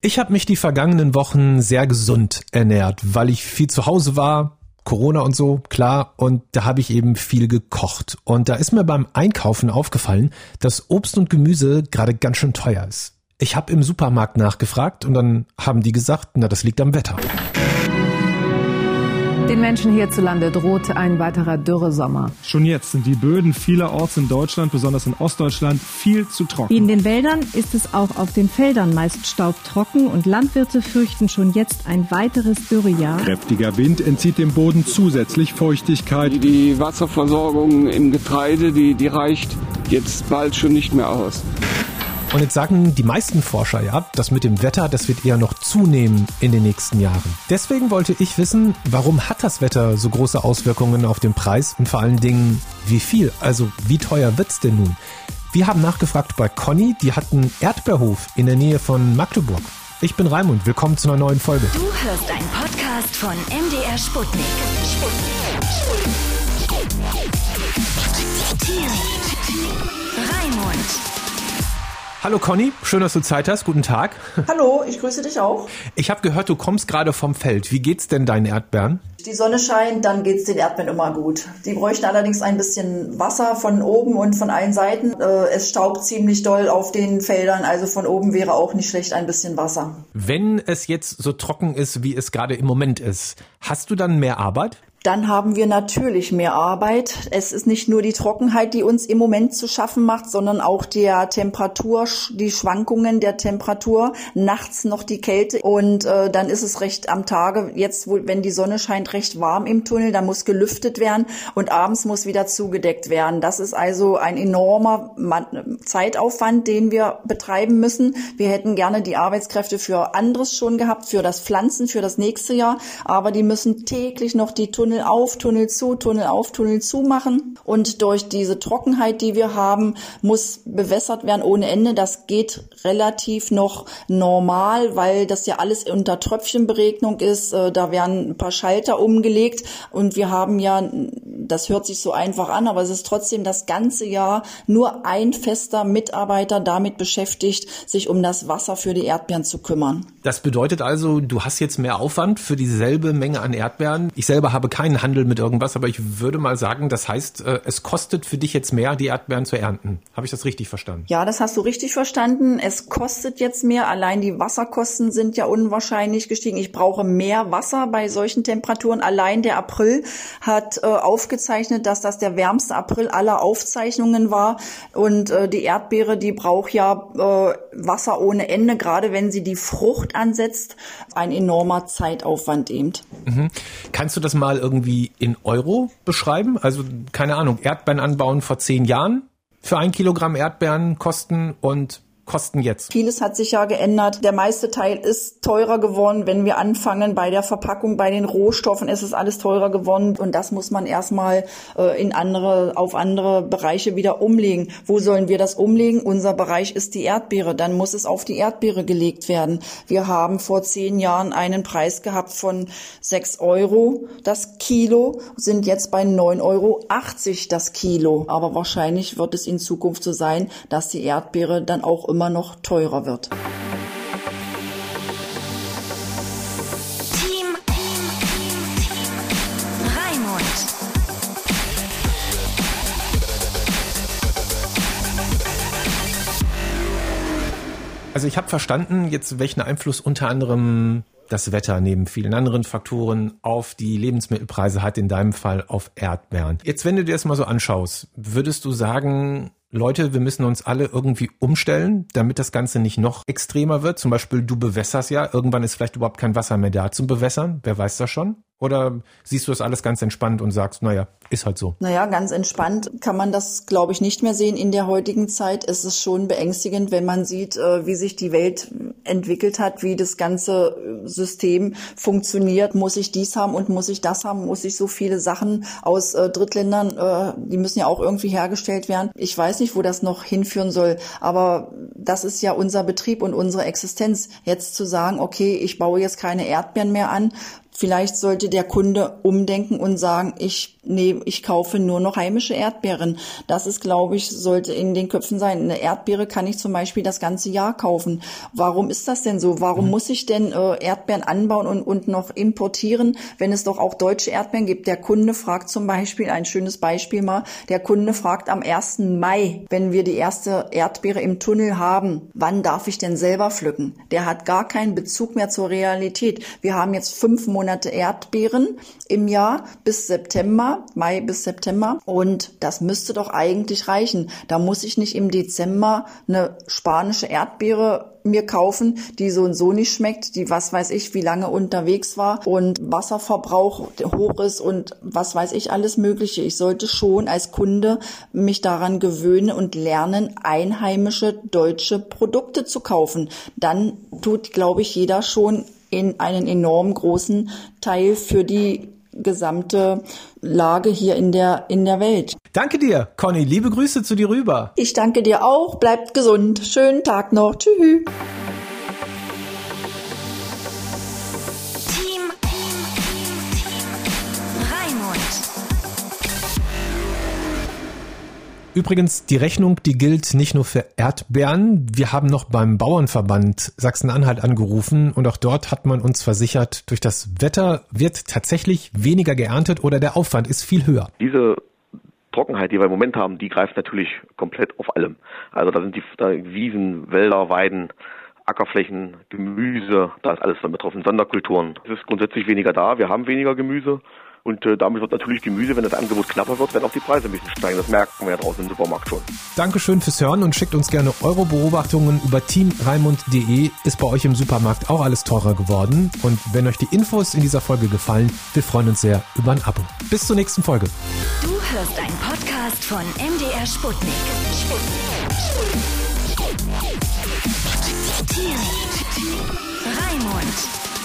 Ich habe mich die vergangenen Wochen sehr gesund ernährt, weil ich viel zu Hause war, Corona und so, klar, und da habe ich eben viel gekocht. Und da ist mir beim Einkaufen aufgefallen, dass Obst und Gemüse gerade ganz schön teuer ist. Ich habe im Supermarkt nachgefragt und dann haben die gesagt, na das liegt am Wetter. Den Menschen hierzulande droht ein weiterer Dürresommer. Schon jetzt sind die Böden vielerorts in Deutschland, besonders in Ostdeutschland, viel zu trocken. Wie in den Wäldern ist es auch auf den Feldern meist staubtrocken und Landwirte fürchten schon jetzt ein weiteres Dürrejahr. Kräftiger Wind entzieht dem Boden zusätzlich Feuchtigkeit. Die Wasserversorgung im Getreide, die, die reicht jetzt bald schon nicht mehr aus. Und jetzt sagen die meisten Forscher ja, das mit dem Wetter, das wird eher noch zunehmen in den nächsten Jahren. Deswegen wollte ich wissen, warum hat das Wetter so große Auswirkungen auf den Preis und vor allen Dingen, wie viel, also wie teuer wird's denn nun? Wir haben nachgefragt bei Conny, die hat einen Erdbeerhof in der Nähe von Magdeburg. Ich bin Raimund, willkommen zu einer neuen Folge. Du hörst einen Podcast von MDR Sputnik. Sputnik. Sputnik. Hallo Conny, schön, dass du Zeit hast. Guten Tag. Hallo, ich grüße dich auch. Ich habe gehört, du kommst gerade vom Feld. Wie geht's denn deinen Erdbeeren? Die Sonne scheint, dann geht's den Erdbeeren immer gut. Die bräuchten allerdings ein bisschen Wasser von oben und von allen Seiten. Äh, Es staubt ziemlich doll auf den Feldern, also von oben wäre auch nicht schlecht ein bisschen Wasser. Wenn es jetzt so trocken ist, wie es gerade im Moment ist, hast du dann mehr Arbeit? Dann haben wir natürlich mehr Arbeit. Es ist nicht nur die Trockenheit, die uns im Moment zu schaffen macht, sondern auch der Temperatur, die Schwankungen der Temperatur, nachts noch die Kälte und äh, dann ist es recht am Tage, jetzt wo, wenn die Sonne scheint, recht warm im Tunnel, da muss gelüftet werden und abends muss wieder zugedeckt werden. Das ist also ein enormer Zeitaufwand, den wir betreiben müssen. Wir hätten gerne die Arbeitskräfte für anderes schon gehabt, für das Pflanzen, für das nächste Jahr, aber die müssen täglich noch die Tunnel auf, Tunnel zu, Tunnel auf, Tunnel zu machen. Und durch diese Trockenheit, die wir haben, muss bewässert werden ohne Ende. Das geht relativ noch normal, weil das ja alles unter Tröpfchenberegnung ist. Äh, Da werden ein paar Schalter umgelegt und wir haben ja, das hört sich so einfach an, aber es ist trotzdem das ganze Jahr nur ein fester Mitarbeiter damit beschäftigt, sich um das Wasser für die Erdbeeren zu kümmern. Das bedeutet also, du hast jetzt mehr Aufwand für dieselbe Menge an Erdbeeren. Ich selber habe keinen Handel mit irgendwas, aber ich würde mal sagen, das heißt, äh, es kostet für dich jetzt mehr, die Erdbeeren zu ernten. Habe ich das richtig verstanden? Ja, das hast du richtig verstanden. Es kostet jetzt mehr. Allein die Wasserkosten sind ja unwahrscheinlich gestiegen. Ich brauche mehr Wasser bei solchen Temperaturen. Allein der April hat äh, aufgezeichnet, dass das der wärmste April aller Aufzeichnungen war. Und äh, die Erdbeere, die braucht ja äh, Wasser ohne Ende, gerade wenn sie die Frucht ansetzt. Ein enormer Zeitaufwand eben. Mhm. Kannst du das mal irgendwie in Euro beschreiben? Also, keine Ahnung, Erdbeeren anbauen vor zehn Jahren für ein Kilogramm Erdbeeren kosten und kosten jetzt? Vieles hat sich ja geändert. Der meiste Teil ist teurer geworden. Wenn wir anfangen bei der Verpackung, bei den Rohstoffen, ist es alles teurer geworden. Und das muss man erstmal äh, in andere, auf andere Bereiche wieder umlegen. Wo sollen wir das umlegen? Unser Bereich ist die Erdbeere. Dann muss es auf die Erdbeere gelegt werden. Wir haben vor zehn Jahren einen Preis gehabt von sechs Euro das Kilo, sind jetzt bei neun Euro achtzig das Kilo. Aber wahrscheinlich wird es in Zukunft so sein, dass die Erdbeere dann auch immer noch teurer wird. Also ich habe verstanden, jetzt welchen Einfluss unter anderem das Wetter neben vielen anderen Faktoren auf die Lebensmittelpreise hat, in deinem Fall auf Erdbeeren. Jetzt, wenn du dir das mal so anschaust, würdest du sagen, Leute, wir müssen uns alle irgendwie umstellen, damit das Ganze nicht noch extremer wird. Zum Beispiel, du bewässerst ja, irgendwann ist vielleicht überhaupt kein Wasser mehr da zum Bewässern. Wer weiß das schon? Oder siehst du das alles ganz entspannt und sagst, naja, ist halt so? Naja, ganz entspannt kann man das, glaube ich, nicht mehr sehen in der heutigen Zeit. Es ist schon beängstigend, wenn man sieht, äh, wie sich die Welt entwickelt hat, wie das ganze System funktioniert. Muss ich dies haben und muss ich das haben? Muss ich so viele Sachen aus äh, Drittländern, äh, die müssen ja auch irgendwie hergestellt werden. Ich weiß nicht, wo das noch hinführen soll, aber das ist ja unser Betrieb und unsere Existenz. Jetzt zu sagen, okay, ich baue jetzt keine Erdbeeren mehr an, Vielleicht sollte der Kunde umdenken und sagen, ich nee, ich kaufe nur noch heimische Erdbeeren. Das ist, glaube ich, sollte in den Köpfen sein. Eine Erdbeere kann ich zum Beispiel das ganze Jahr kaufen. Warum ist das denn so? Warum mhm. muss ich denn äh, Erdbeeren anbauen und, und noch importieren, wenn es doch auch deutsche Erdbeeren gibt? Der Kunde fragt zum Beispiel, ein schönes Beispiel mal, der Kunde fragt am 1. Mai, wenn wir die erste Erdbeere im Tunnel haben, wann darf ich denn selber pflücken? Der hat gar keinen Bezug mehr zur Realität. Wir haben jetzt fünf Monate Erdbeeren im Jahr bis September Mai bis September. Und das müsste doch eigentlich reichen. Da muss ich nicht im Dezember eine spanische Erdbeere mir kaufen, die so und so nicht schmeckt, die was weiß ich, wie lange unterwegs war und Wasserverbrauch hoch ist und was weiß ich alles Mögliche. Ich sollte schon als Kunde mich daran gewöhnen und lernen, einheimische deutsche Produkte zu kaufen. Dann tut, glaube ich, jeder schon in einen enorm großen Teil für die gesamte Lage hier in der, in der Welt. Danke dir, Conny. Liebe Grüße zu dir rüber. Ich danke dir auch. Bleibt gesund. Schönen Tag noch. Tschüss. Übrigens, die Rechnung, die gilt nicht nur für Erdbeeren. Wir haben noch beim Bauernverband Sachsen-Anhalt angerufen und auch dort hat man uns versichert, durch das Wetter wird tatsächlich weniger geerntet oder der Aufwand ist viel höher. Diese Trockenheit, die wir im Moment haben, die greift natürlich komplett auf allem. Also da sind die da Wiesen, Wälder, Weiden, Ackerflächen, Gemüse, da ist alles dann betroffen, Sonderkulturen. Es ist grundsätzlich weniger da, wir haben weniger Gemüse und äh, damit wird natürlich Gemüse, wenn das Angebot knapper wird, werden auch die Preise ein bisschen steigen. Das merken wir ja draußen im Supermarkt schon. Dankeschön fürs Hören und schickt uns gerne eure Beobachtungen über teamraimund.de. Ist bei euch im Supermarkt auch alles teurer geworden? Und wenn euch die Infos in dieser Folge gefallen, wir freuen uns sehr über ein Abo. Bis zur nächsten Folge. Du hörst einen Podcast von MDR Sputnik. Sputnik. Sputnik. Raimund.